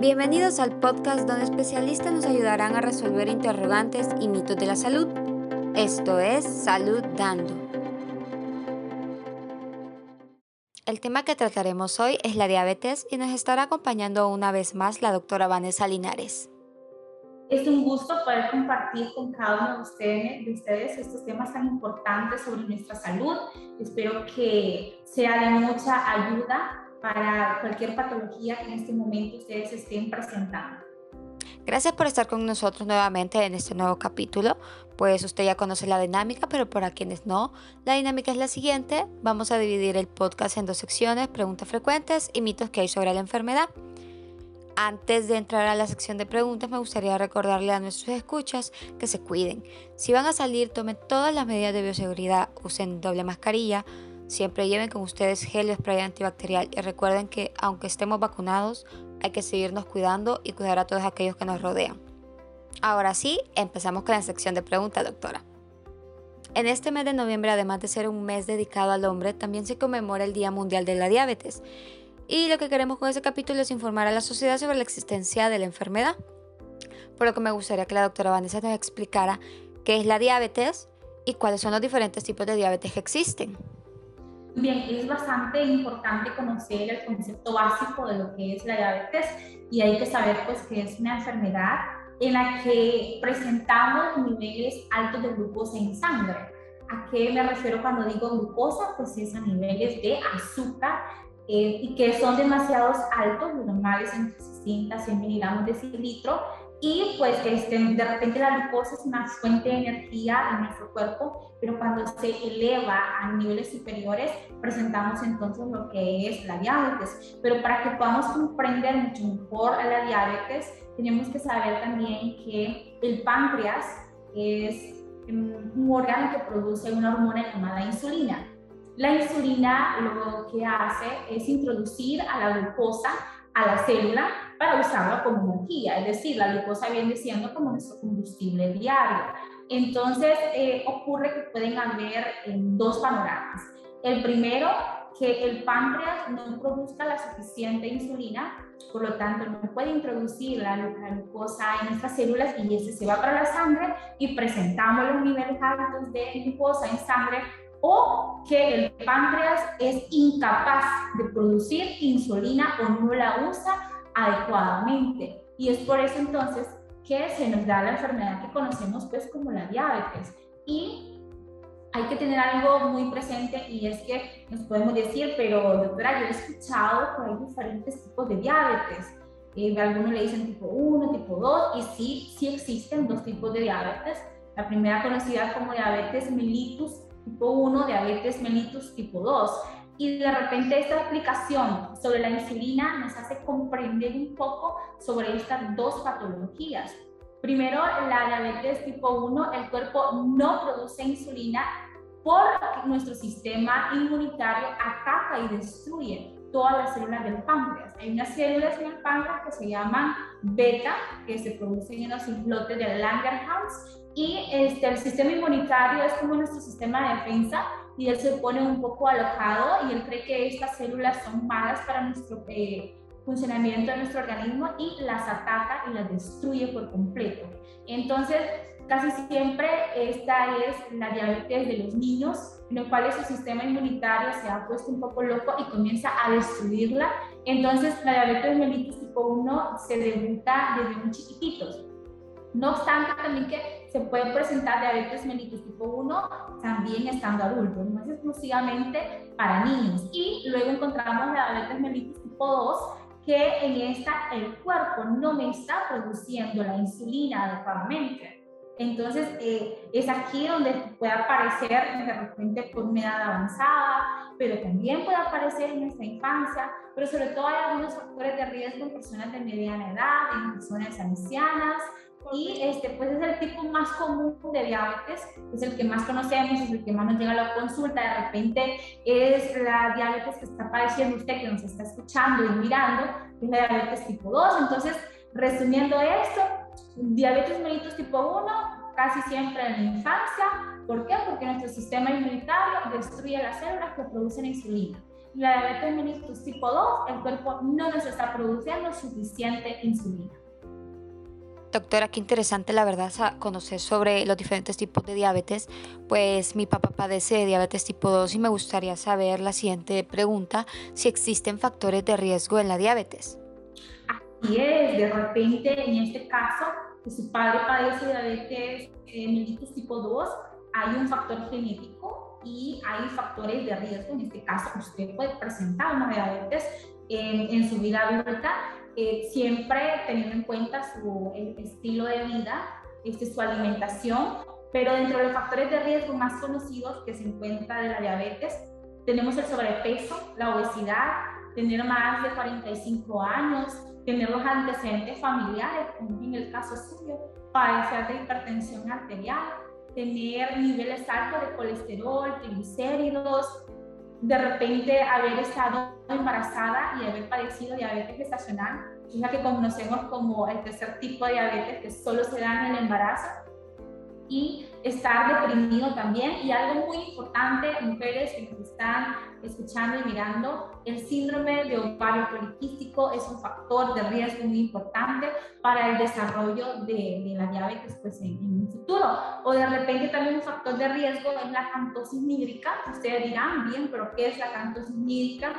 Bienvenidos al podcast donde especialistas nos ayudarán a resolver interrogantes y mitos de la salud. Esto es Salud Dando. El tema que trataremos hoy es la diabetes y nos estará acompañando una vez más la doctora Vanessa Linares. Es un gusto poder compartir con cada uno de ustedes, de ustedes estos temas tan importantes sobre nuestra salud. Espero que sea de mucha ayuda para cualquier patología que en este momento ustedes estén presentando. Gracias por estar con nosotros nuevamente en este nuevo capítulo. Pues usted ya conoce la dinámica, pero para quienes no, la dinámica es la siguiente. Vamos a dividir el podcast en dos secciones, preguntas frecuentes y mitos que hay sobre la enfermedad. Antes de entrar a la sección de preguntas, me gustaría recordarle a nuestros escuchas que se cuiden. Si van a salir, tomen todas las medidas de bioseguridad, usen doble mascarilla, Siempre lleven con ustedes gel o spray antibacterial y recuerden que aunque estemos vacunados, hay que seguirnos cuidando y cuidar a todos aquellos que nos rodean. Ahora sí, empezamos con la sección de preguntas, doctora. En este mes de noviembre, además de ser un mes dedicado al hombre, también se conmemora el Día Mundial de la Diabetes. Y lo que queremos con este capítulo es informar a la sociedad sobre la existencia de la enfermedad. Por lo que me gustaría que la doctora Vanessa nos explicara qué es la diabetes y cuáles son los diferentes tipos de diabetes que existen. Bien, es bastante importante conocer el concepto básico de lo que es la diabetes y hay que saber pues que es una enfermedad en la que presentamos niveles altos de glucosa en sangre. ¿A qué me refiero cuando digo glucosa? Pues es a niveles de azúcar eh, y que son demasiados altos, normales entre 60 y 100 miligramos de cilitro y pues este, de repente la glucosa es una fuente de energía en nuestro cuerpo, pero cuando se eleva a niveles superiores presentamos entonces lo que es la diabetes. Pero para que podamos comprender mucho mejor a la diabetes, tenemos que saber también que el páncreas es un órgano que produce una hormona llamada insulina. La insulina lo que hace es introducir a la glucosa a la célula para usarla como energía, es decir, la glucosa viene siendo como nuestro combustible diario. Entonces, eh, ocurre que pueden haber eh, dos panoramas. El primero, que el páncreas no produzca la suficiente insulina, por lo tanto no puede introducir la, glucosa en nuestras células y ese se va para la sangre y presentamos los niveles altos de glucosa en sangre o que el páncreas es incapaz de producir insulina o no la usa adecuadamente. Y es por eso entonces que se nos da la enfermedad que conocemos pues como la diabetes. Y hay que tener algo muy presente y es que nos podemos decir, pero doctora, yo he escuchado que hay diferentes tipos de diabetes. Eh, algunos le dicen tipo 1, tipo 2, y sí, sí existen dos tipos de diabetes. La primera conocida como diabetes mellitus tipo 1, diabetes mellitus tipo 2. Y de repente esta explicación sobre la insulina nos hace comprender un poco sobre estas dos patologías. Primero, la diabetes tipo 1, el cuerpo no produce insulina porque nuestro sistema inmunitario ataca y destruye todas las células del páncreas. Hay unas células en el páncreas que se llaman beta, que se producen en los islotes de Langerhans, y este, el sistema inmunitario es como nuestro sistema de defensa y él se pone un poco alojado y él cree que estas células son malas para nuestro eh, funcionamiento de nuestro organismo y las ataca y las destruye por completo. Entonces, casi siempre esta es la diabetes de los niños, en el cual su sistema inmunitario se ha puesto un poco loco y comienza a destruirla. Entonces, la diabetes mellitus tipo 1 se debuta desde muy chiquititos. No obstante, también que se puede presentar diabetes mellitus tipo 1 también estando adultos, no es exclusivamente para niños. Y luego encontramos la diabetes mellitus tipo 2, que en esta el cuerpo no me está produciendo la insulina adecuadamente. Entonces, eh, es aquí donde puede aparecer de repente por una edad avanzada, pero también puede aparecer en nuestra infancia, pero sobre todo hay algunos factores de riesgo en personas de mediana edad, en personas ancianas, y este, pues es el tipo más común de diabetes, es el que más conocemos, es el que más nos llega a la consulta, de repente es la diabetes que está padeciendo usted, que nos está escuchando y mirando, es la diabetes tipo 2, entonces resumiendo esto, diabetes mellitus tipo 1, casi siempre en la infancia, ¿por qué? Porque nuestro sistema inmunitario destruye las células que producen insulina. la diabetes mellitus tipo 2, el cuerpo no nos está produciendo suficiente insulina. Doctora, qué interesante la verdad conocer sobre los diferentes tipos de diabetes, pues mi papá padece de diabetes tipo 2 y me gustaría saber la siguiente pregunta, si existen factores de riesgo en la diabetes. Así es, de repente en este caso, que su padre padece de diabetes eh, tipo 2, hay un factor genético y hay factores de riesgo, en este caso usted puede presentar una diabetes en, en su vida adulta eh, siempre teniendo en cuenta su estilo de vida, este, su alimentación, pero dentro de los factores de riesgo más conocidos que se encuentra de la diabetes, tenemos el sobrepeso, la obesidad, tener más de 45 años, tener los antecedentes familiares, como en el caso suyo, padecer de hipertensión arterial, tener niveles altos de colesterol, triglicéridos, de repente haber estado embarazada y haber padecido diabetes gestacional, que es la que conocemos como el tercer tipo de diabetes que solo se da en el embarazo, y estar deprimido también. Y algo muy importante, mujeres que nos están escuchando y mirando, el síndrome de ovario poliquístico es un factor de riesgo muy importante para el desarrollo de, de la diabetes pues, en, en, un futuro. O de repente también un factor de riesgo es la cantosis nídrica. Ustedes dirán, bien, pero ¿qué es la cantosis nídrica?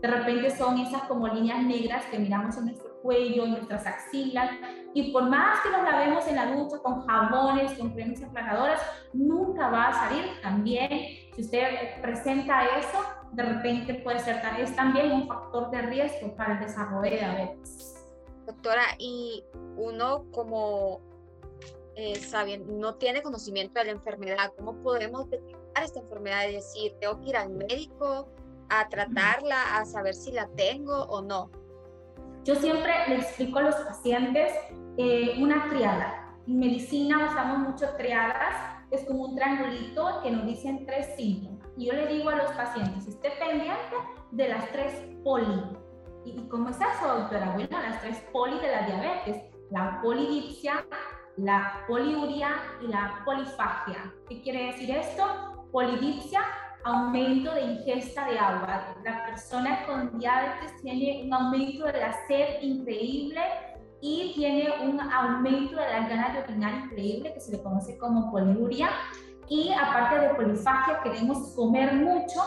De repente son esas como líneas negras que miramos en nuestro cuello, en nuestras axilas, y por más que nos lavemos en la ducha con jabones, con cremas aplanadoras, nunca va a salir. También, si usted presenta eso, de repente puede ser es también un factor de riesgo para el desarrollo de diabetes. Doctora, y uno como eh, no tiene conocimiento de la enfermedad, ¿cómo podemos detectar esta enfermedad y decir, tengo que ir al médico a tratarla, a saber si la tengo o no? Yo siempre le explico a los pacientes eh, una triada. En medicina usamos mucho triadas, es como un triangulito que nos dicen tres síntomas. Y yo le digo a los pacientes, esté pendiente de las tres poli. ¿Y cómo es eso, doctora? Bueno, las tres poli de la diabetes, la polidipsia, la poliuria y la polifagia. ¿Qué quiere decir esto? Polidipsia aumento de ingesta de agua. La persona con diabetes tiene un aumento de la sed increíble y tiene un aumento de las ganas de orinar increíble que se le conoce como poliuria. Y aparte de polifagia, queremos comer mucho.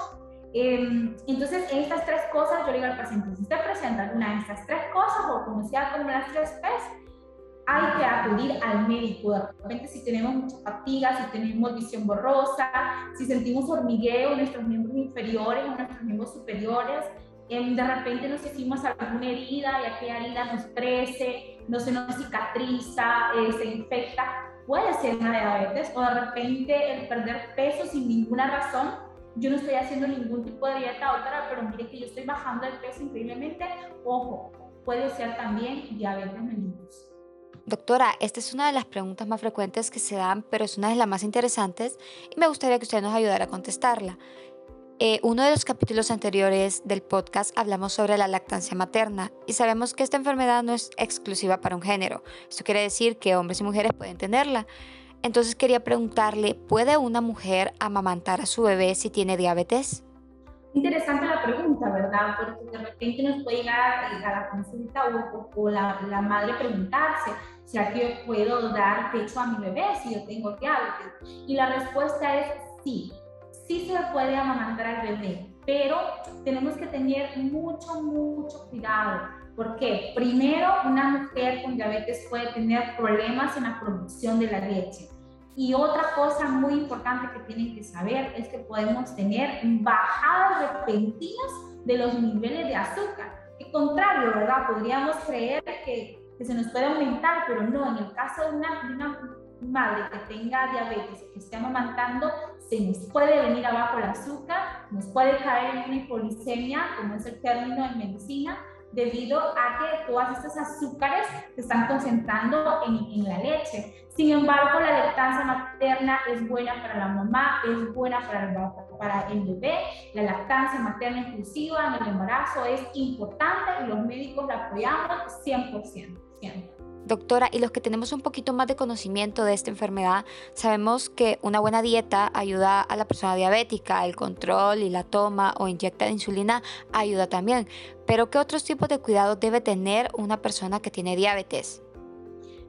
Eh, entonces, estas tres cosas, yo le digo al paciente, si usted presenta alguna de estas tres cosas o como sea como las tres P's, hay que acudir al médico. De repente, si tenemos mucha fatiga, si tenemos visión borrosa, si sentimos hormigueo en nuestros miembros inferiores o nuestros miembros superiores, em, de repente nos hicimos alguna herida y aquella herida nos crece, no se nos cicatriza, eh, se infecta, puede ser una diabetes o de repente el perder peso sin ninguna razón. Yo no estoy haciendo ningún tipo de dieta otra, pero mire que yo estoy bajando el peso increíblemente. Ojo, puede ser también diabetes mellitus. Doctora, esta es una de las preguntas más frecuentes que se dan, pero es una de las más interesantes y me gustaría que usted nos ayudara a contestarla. Eh, uno de los capítulos anteriores del podcast hablamos sobre la lactancia materna y sabemos que esta enfermedad no es exclusiva para un género. Esto quiere decir que hombres y mujeres pueden tenerla. Entonces quería preguntarle, ¿puede una mujer amamantar a su bebé si tiene diabetes? Interesante la pregunta, ¿verdad? Porque de repente nos puede llegar a la consulta o, la, la, madre preguntarse, ¿será que yo puedo dar pecho a mi bebé si yo tengo diabetes? Y la respuesta es sí, sí se puede amamantar al bebé, pero tenemos que tener mucho, mucho cuidado. porque Primero, una mujer con diabetes puede tener problemas en la producción de la leche. Y otra cosa muy importante que tienen que saber es que podemos tener bajadas repentinas de los niveles de azúcar. Al contrario, ¿verdad? Podríamos creer que, que, se nos puede aumentar, pero no. En el caso de una, de una madre que tenga diabetes, que esté amamantando, se nos puede venir abajo el azúcar, nos puede caer en una hipoglicemia, como es el término en medicina, debido a que todas estas azúcares se están concentrando en, en, la leche. Sin embargo, la lactancia materna es buena para la mamá, es buena para el, para el bebé. La lactancia materna inclusiva en el embarazo es importante y los médicos la apoyamos 100%. 100%. Doctora, y los que tenemos un poquito más de conocimiento de esta enfermedad, sabemos que una buena dieta ayuda a la persona diabética, el control y la toma o inyecta de insulina ayuda también. Pero ¿qué otros tipos de cuidados debe tener una persona que tiene diabetes?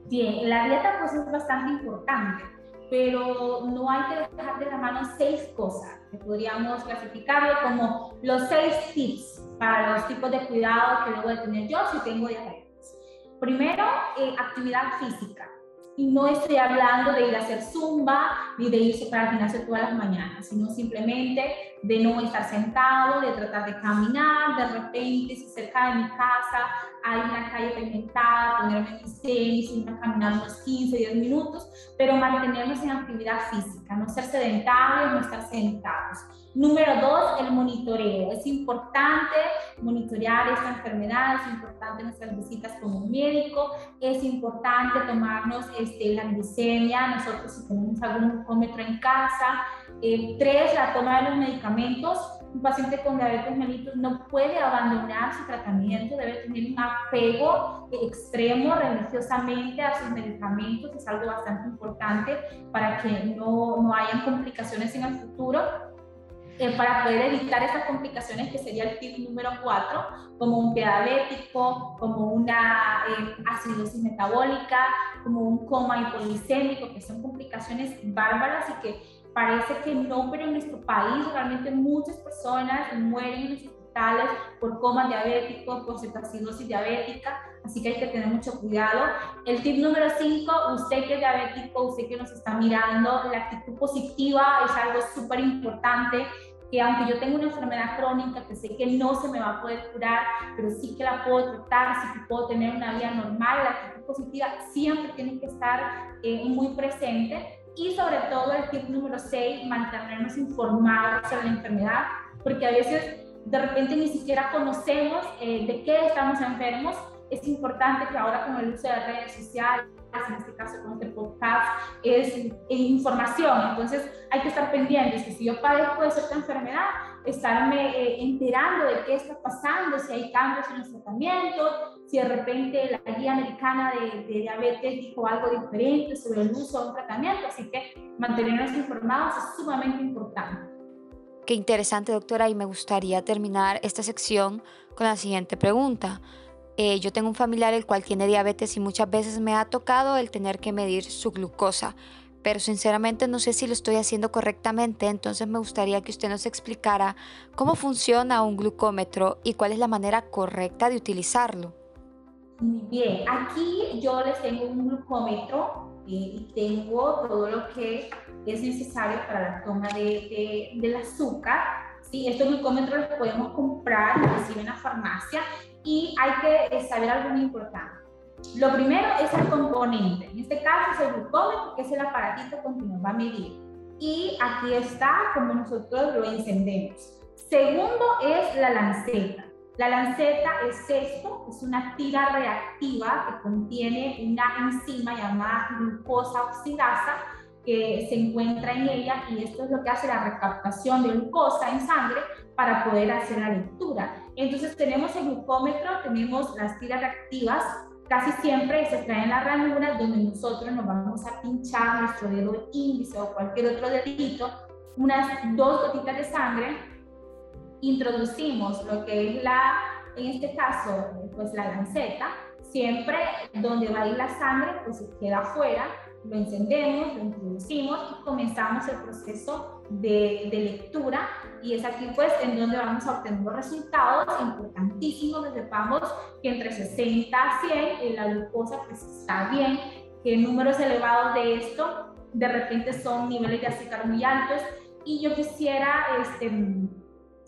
Bien, la dieta pues es bastante importante, pero no hay que dejar de la mano seis cosas que podríamos clasificarlo como los seis tips para los tipos de cuidado que debo de tener yo si tengo diabetes. Primero, eh, actividad física. Y no estoy hablando de ir a hacer zumba ni de irse para el gimnasio todas las mañanas, sino simplemente de no estar sentado, de tratar de caminar, de repente, si cerca de mi casa hay una calle pavimentada, ponerme mis tenis, ir a caminar unos 15, 10 minutos, pero mantenernos en actividad física, no ser sedentarios, no estar sentados. Número dos, el monitoreo. Es importante monitorear esta enfermedad, es importante nuestras visitas con un médico, es importante tomarnos este, la glicemia, nosotros si tenemos algún glucómetro en casa. Tres, la toma de los medicamentos. Un paciente con diabetes mellitus no puede abandonar su tratamiento, debe tener un apego extremo religiosamente a sus medicamentos, es algo bastante importante para que no, no hayan complicaciones en el futuro. Eh, para poder evitar esas complicaciones, que sería el tip número 4, como un diabético, como una eh, acidosis metabólica, como un coma hipoglicémico, que son complicaciones bárbaras y que parece que no, pero en nuestro país realmente muchas personas mueren en los hospitales por coma diabético, por cetoacidosis diabética, así que hay que tener mucho cuidado. El tip número 5, usted que es diabético, usted que nos está mirando, la actitud positiva es algo súper importante que aunque yo tengo una enfermedad crónica que sé que no se me va a poder curar, pero sí que la puedo tratar, sí que puedo tener una vida normal, la actitud positiva siempre tiene que estar eh, muy presente. Y sobre todo el tip número 6, mantenernos informados sobre la enfermedad, porque a veces de repente ni siquiera conocemos eh, de qué estamos enfermos. Es importante que ahora con el uso de redes sociales, en este caso con este podcast, es información. Entonces hay que estar pendientes que si yo padezco de cierta enfermedad, estarme eh, enterando de qué está pasando, si hay cambios en los tratamientos, si de repente la guía americana de, de, diabetes dijo algo diferente sobre el uso de un tratamiento. Así que mantenernos informados es sumamente importante. Qué interesante, doctora, y me gustaría terminar esta sección con la siguiente pregunta. Eh, yo tengo un familiar el cual tiene diabetes y muchas veces me ha tocado el tener que medir su glucosa, pero sinceramente no sé si lo estoy haciendo correctamente, entonces me gustaría que usted nos explicara cómo funciona un glucómetro y cuál es la manera correcta de utilizarlo. Bien, aquí yo les tengo un glucómetro eh, y tengo todo lo que es necesario para la toma de, del azúcar. ¿sí? Estos glucómetros los podemos comprar inclusive en la farmacia y hay que eh, saber algo muy importante. Lo primero es el componente. En este caso es el glucómetro, que es el aparatito con que nos va a medir. Y aquí está como nosotros lo encendemos. Segundo es la lanceta. La lanceta es esto, es una tira reactiva que contiene una enzima llamada glucosa oxidasa que se encuentra en ella y esto es lo que hace la recaptación de glucosa en sangre para poder hacer la lectura. Entonces tenemos el glucómetro, tenemos las tiras reactivas, casi siempre se extraen en la ranura donde nosotros nos vamos a pinchar nuestro dedo índice o cualquier otro dedito, unas dos gotitas de sangre, introducimos lo que es la, en este caso, pues la lanceta, siempre donde va a ir la sangre, pues se queda afuera, lo encendemos, lo introducimos y comenzamos el proceso de, de, lectura. Y es aquí pues en donde vamos a obtener los resultados importantísimos. Que sepamos que entre 60 a 100 la glucosa pues está bien, que números elevados de esto de repente son niveles de azúcar muy altos. Y yo quisiera este,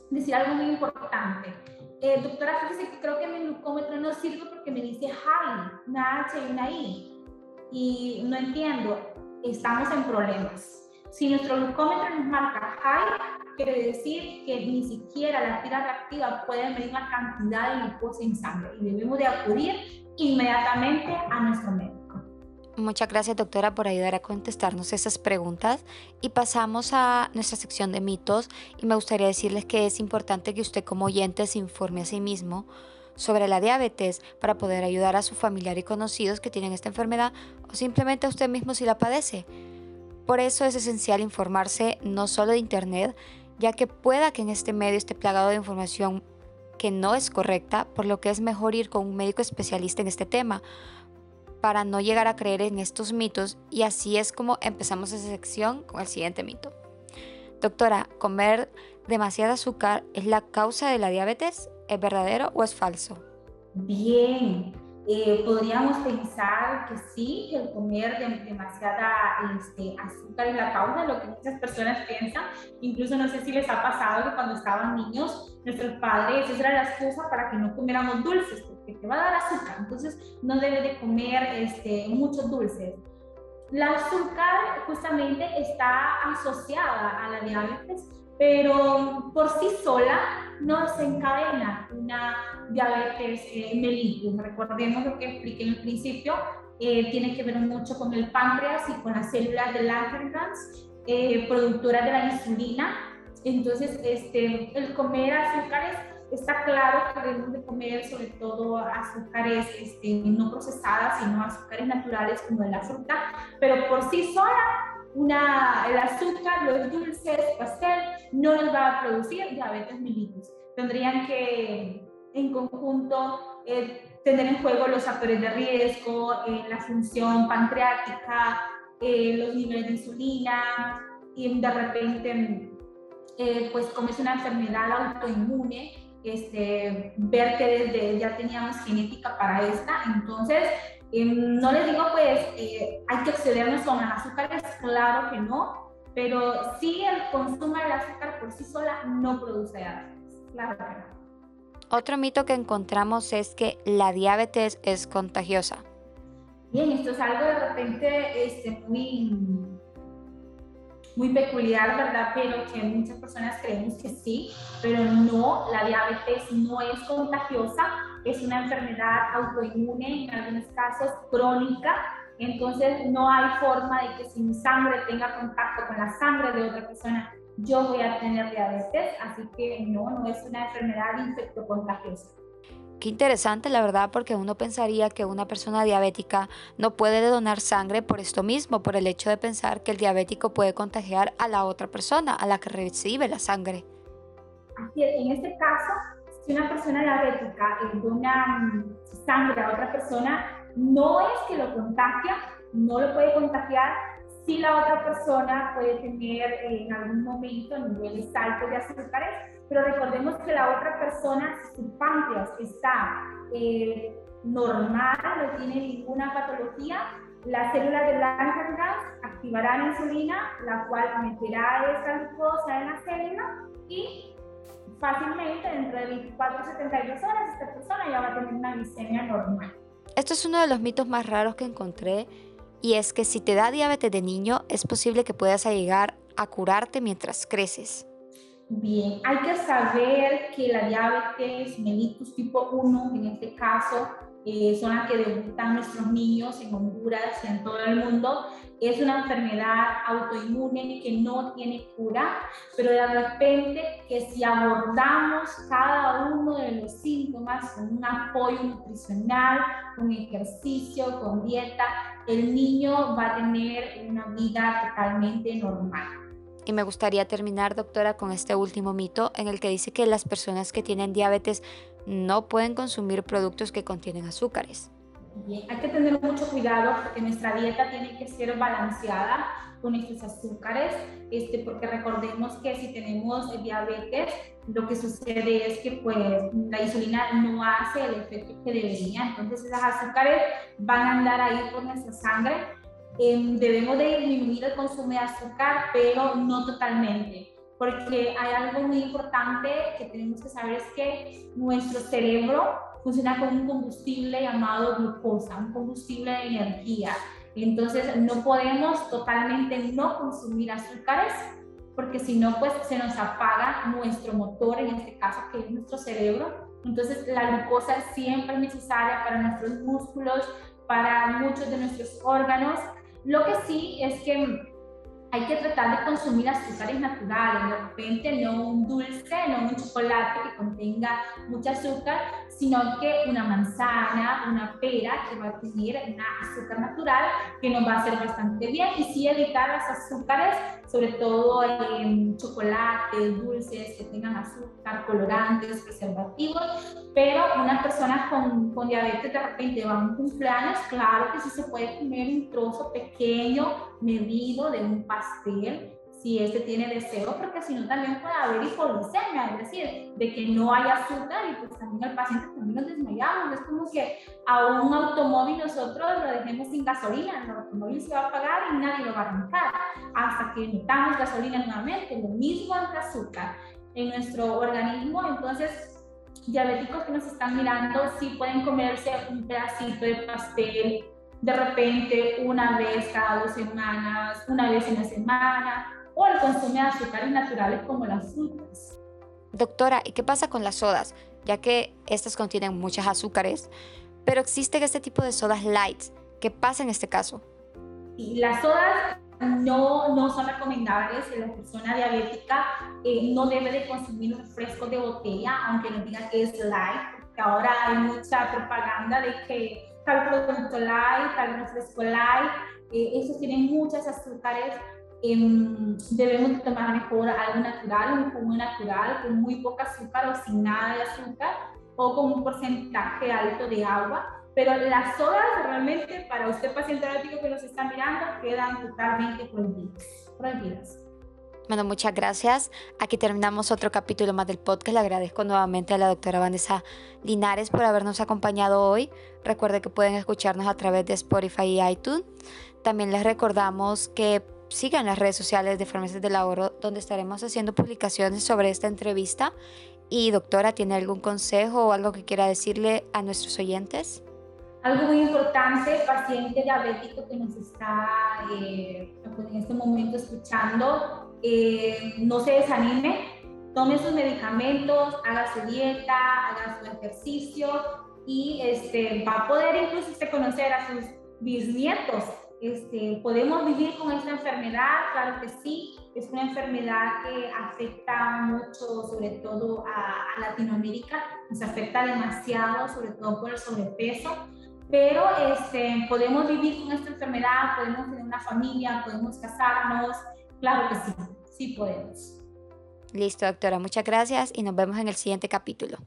decir algo muy importante. Eh, doctora, fíjese que creo que mi glucómetro no sirve porque me dice high, una H y una I y no entiendo, estamos en problemas. Si nuestro glucómetro nos marca high, quiere decir que ni siquiera la tira reactiva puede medir la cantidad de glucosa en sangre y debemos de acudir inmediatamente a nuestro médico. Muchas gracias doctora por ayudar a contestarnos esas preguntas y pasamos a nuestra sección de mitos y me gustaría decirles que es importante que usted como oyente se informe a sí mismo sobre la diabetes para poder ayudar a su familiar y conocidos que tienen esta enfermedad o simplemente a usted mismo si la padece. Por eso es esencial informarse no solo de Internet, ya que pueda que en este medio esté plagado de información que no es correcta, por lo que es mejor ir con un médico especialista en este tema para no llegar a creer en estos mitos y así es como empezamos esa sección con el siguiente mito. Doctora, ¿comer demasiado azúcar es la causa de la diabetes? ¿Es verdadero o es falso? Bien, eh, podríamos pensar que sí, que el comer demasiada este, azúcar es la causa, lo que muchas personas piensan. Incluso no sé si les ha pasado que cuando estaban niños, nuestros padres, esa era la excusa para que no comiéramos dulces, porque te va a dar azúcar, entonces no debe de comer este, muchos dulces. La azúcar justamente está asociada a la diabetes, pero por sí sola no desencadena una diabetes eh, mellitus. Recordemos lo que expliqué en el principio, eh, tiene que ver mucho con el páncreas y con las células de Langerhans, eh, productoras de la insulina. Entonces, este, el comer azúcares, está claro que debemos de comer sobre todo azúcares este, no procesadas, sino azúcares naturales como de la fruta, pero por sí sola una, el azúcar, los dulces, pastel, no les va a producir diabetes mellitus. Tendrían que en conjunto eh, tener en juego los factores de riesgo, eh, la función pancreática, eh, los niveles de insulina y de repente pues como es una enfermedad autoinmune, este, ver que desde ya teníamos genética para esta, entonces no les digo pues hay que excedernos con los azúcares, claro que no, pero sí el consumo del azúcar por sí sola no produce diabetes. Otro mito que encontramos es que la diabetes es contagiosa. Bien, esto es algo de repente este, muy, muy peculiar, ¿verdad? Pero que muchas personas creemos que sí, pero no, la diabetes no es contagiosa, es una enfermedad autoinmune, en algunos casos crónica, entonces no hay forma de que si mi sangre tenga contacto con la sangre de otra persona, yo voy a tener diabetes, así que no, no es una enfermedad infectocontagiosa. Qué interesante, la verdad, porque uno pensaría que una persona diabética no puede donar sangre por esto mismo, por el hecho de pensar que el diabético puede contagiar a la otra persona, a la que recibe la sangre. Así es, en este caso, si una persona diabética dona mm, sangre a otra persona, no es que lo contagia, no lo puede contagiar, si la otra persona puede tener en algún momento niveles altos de azúcares, pero recordemos que la otra persona, su páncreas está eh, normal, no tiene ninguna patología, las células de Langerhans activarán insulina, la cual meterá esa glucosa en la célula y fácilmente dentro de 24 a 72 horas esta persona ya va a tener una glicemia normal. Esto es uno de los mitos más raros que encontré y es que si te da diabetes de niño, es posible que puedas llegar a curarte mientras creces. Bien, hay que saber que la diabetes mellitus tipo 1, en este caso, eh, son las que debutan nuestros niños en Honduras y en todo el mundo. Es una enfermedad autoinmune que no tiene cura, pero de repente que si abordamos cada uno de los síntomas con un apoyo nutricional, con ejercicio, con dieta, el niño va a tener una vida totalmente normal. Y me gustaría terminar, doctora, con este último mito en el que dice que las personas que tienen diabetes no pueden consumir productos que contienen azúcares. Bien, hay que tener mucho cuidado porque nuestra dieta tiene que ser balanceada con estos azúcares, este, porque recordemos que si tenemos diabetes, lo que sucede es que pues la insulina no hace el efecto que debería, entonces esos azúcares van a andar ahí por nuestra sangre. Em, debemos de disminuir el consumo de azúcar, pero no totalmente, porque hay algo muy importante que tenemos que saber es que nuestro cerebro funciona con un combustible llamado glucosa, un combustible de energía. Entonces no podemos totalmente no consumir azúcares porque si no, pues se nos apaga nuestro motor, en este caso que es nuestro cerebro. Entonces la glucosa siempre es necesaria para nuestros músculos, para muchos de nuestros órganos. Lo que sí es que hay que tratar de consumir azúcares naturales, de repente no un dulce, no un chocolate que contenga mucho azúcar, sino que una manzana, una pera que va a tener una azúcar natural que nos va a hacer bastante bien y sí evitar las azúcares, sobre todo en chocolate, dulces que tengan azúcar, colorantes, preservativos, pero una persona con, con diabetes de repente va a un cumpleaños, claro que sí se puede comer un trozo pequeño, medido de un pastel, si este tiene deseo, porque si no también puede haber hipoglucemia, es decir, de que no hay azúcar y pues también el paciente también nos desmayamos. Es como que a un automóvil nosotros lo dejemos sin gasolina, el automóvil se va a apagar y nadie lo va a arrancar hasta que metamos gasolina nuevamente. Lo mismo ante azúcar en nuestro organismo, entonces diabéticos que nos están mirando sí pueden comerse un pedacito de pastel de repente una vez cada dos semanas, una vez en la semana, o el consumo de azúcares naturales como las frutas. Doctora, ¿y qué pasa con las sodas? Ya que estas contienen muchos azúcares, pero existen este tipo de sodas light. ¿Qué pasa en este caso? Y las sodas no, no son recomendables en la persona diabética. Eh, no debe de consumir refresco de botella, aunque nos diga que es light, ahora hay mucha propaganda de que tal producto light, tal refresco light, eh, esos tienen muchas azúcares. Em, debemos tomar mejor algo natural, un jugo natural con muy poca azúcar o sin nada de azúcar o con un porcentaje alto de agua. Pero las sodas realmente para usted paciente diabético que nos está mirando quedan totalmente prohibidas. prohibidas. Muchas gracias. Aquí terminamos otro capítulo más del podcast. Le agradezco nuevamente a la doctora Vanessa Linares por habernos acompañado hoy. Recuerde que pueden escucharnos a través de Spotify y iTunes. También les recordamos que sigan las redes sociales de Farmacias del Ahorro, donde estaremos haciendo publicaciones sobre esta entrevista. Y doctora, ¿tiene algún consejo o algo que quiera decirle a nuestros oyentes? Algo muy importante, paciente diabético que nos está eh, en este momento escuchando, eh, no se desanime, tome sus medicamentos, haga su dieta, haga su ejercicio y este, va a poder incluso conocer a sus bisnietos. Este, ¿Podemos vivir con esta enfermedad? Claro que sí, es una enfermedad que afecta mucho, sobre todo a, a Latinoamérica, nos afecta demasiado, sobre todo por el sobrepeso pero este, podemos vivir con esta enfermedad, podemos tener una familia, podemos casarnos, Claro que sí, sí podemos. Listo, doctora, muchas gracias y nos vemos en el siguiente capítulo.